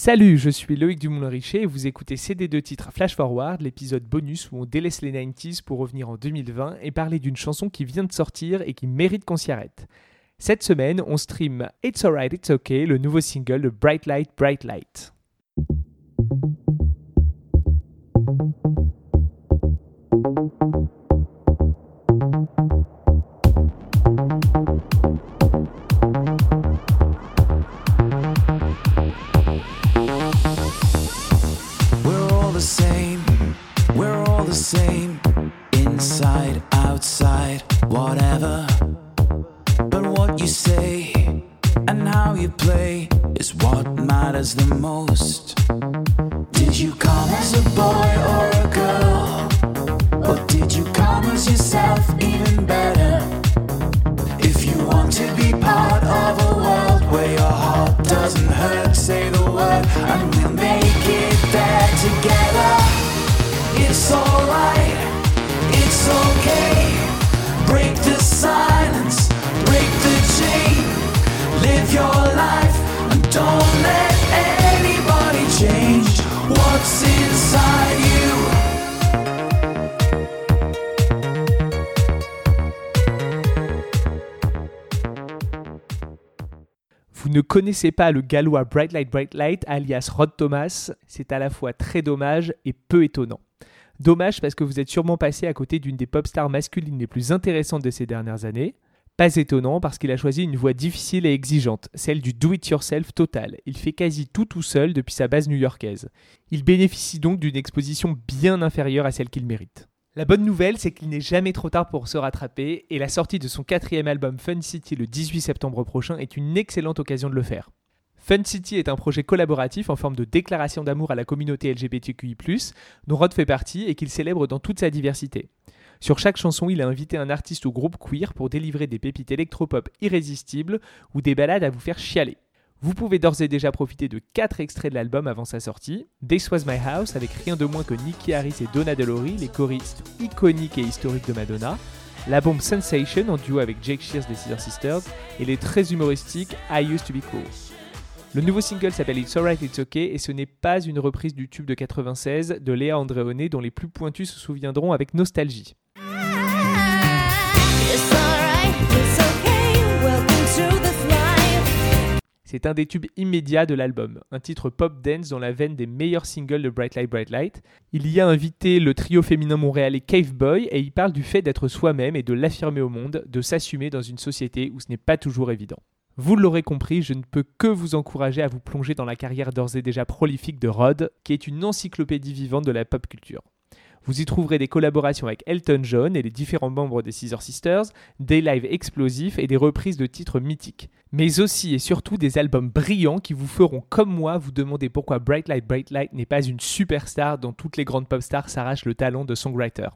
Salut, je suis Loïc Dumoulin-Richer et vous écoutez CD2 titres Flash Forward, l'épisode bonus où on délaisse les 90s pour revenir en 2020 et parler d'une chanson qui vient de sortir et qui mérite qu'on s'y arrête. Cette semaine, on stream It's Alright, It's Okay, le nouveau single de Bright Light, Bright Light. But what you say and how you play is what matters the most. Did you come as a boy or a girl? Or did you come as yourself, even better? If you want to be part of a world where your heart doesn't hurt, say the word and we'll make it there together. It's alright, it's alright. Vous ne connaissez pas le gallois Bright Light Bright Light alias Rod Thomas, c'est à la fois très dommage et peu étonnant. Dommage parce que vous êtes sûrement passé à côté d'une des pop stars masculines les plus intéressantes de ces dernières années. Pas étonnant parce qu'il a choisi une voie difficile et exigeante, celle du do-it-yourself total. Il fait quasi tout tout seul depuis sa base new-yorkaise. Il bénéficie donc d'une exposition bien inférieure à celle qu'il mérite. La bonne nouvelle, c'est qu'il n'est jamais trop tard pour se rattraper, et la sortie de son quatrième album Fun City le 18 septembre prochain est une excellente occasion de le faire. Fun City est un projet collaboratif en forme de déclaration d'amour à la communauté LGBTQI, dont Rod fait partie et qu'il célèbre dans toute sa diversité. Sur chaque chanson, il a invité un artiste ou groupe queer pour délivrer des pépites électropop irrésistibles ou des balades à vous faire chialer. Vous pouvez d'ores et déjà profiter de 4 extraits de l'album avant sa sortie. This Was My House avec rien de moins que Nicky Harris et Donna DeLory, les choristes iconiques et historiques de Madonna. La bombe Sensation en duo avec Jake Shears des Scissor Sisters et les très humoristiques I Used to Be Cool. Le nouveau single s'appelle It's Alright It's Okay et ce n'est pas une reprise du tube de 96 de Léa Andréoné dont les plus pointus se souviendront avec nostalgie. C'est un des tubes immédiats de l'album, un titre pop dance dans la veine des meilleurs singles de Bright Light Bright Light. Il y a invité le trio féminin montréalais Cave Boy et il parle du fait d'être soi-même et de l'affirmer au monde, de s'assumer dans une société où ce n'est pas toujours évident. Vous l'aurez compris, je ne peux que vous encourager à vous plonger dans la carrière d'ores et déjà prolifique de Rod, qui est une encyclopédie vivante de la pop culture. Vous y trouverez des collaborations avec Elton John et les différents membres des Scissor Sisters, des lives explosifs et des reprises de titres mythiques. Mais aussi et surtout des albums brillants qui vous feront, comme moi, vous demander pourquoi Bright Light Bright Light n'est pas une superstar dont toutes les grandes pop stars s'arrachent le talent de songwriter.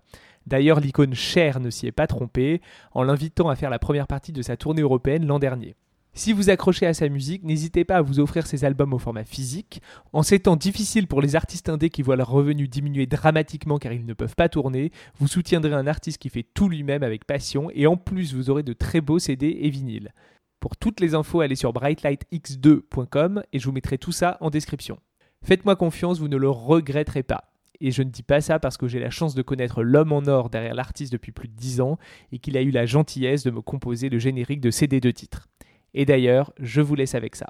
D'ailleurs, l'icône Cher ne s'y est pas trompée en l'invitant à faire la première partie de sa tournée européenne l'an dernier. Si vous accrochez à sa musique, n'hésitez pas à vous offrir ses albums au format physique. En ces temps difficiles pour les artistes indés qui voient leurs revenus diminuer dramatiquement car ils ne peuvent pas tourner, vous soutiendrez un artiste qui fait tout lui-même avec passion et en plus vous aurez de très beaux CD et vinyles. Pour toutes les infos, allez sur brightlightx2.com et je vous mettrai tout ça en description. Faites-moi confiance, vous ne le regretterez pas. Et je ne dis pas ça parce que j'ai la chance de connaître l'homme en or derrière l'artiste depuis plus de 10 ans et qu'il a eu la gentillesse de me composer le générique de CD de titres. Et d'ailleurs, je vous laisse avec ça.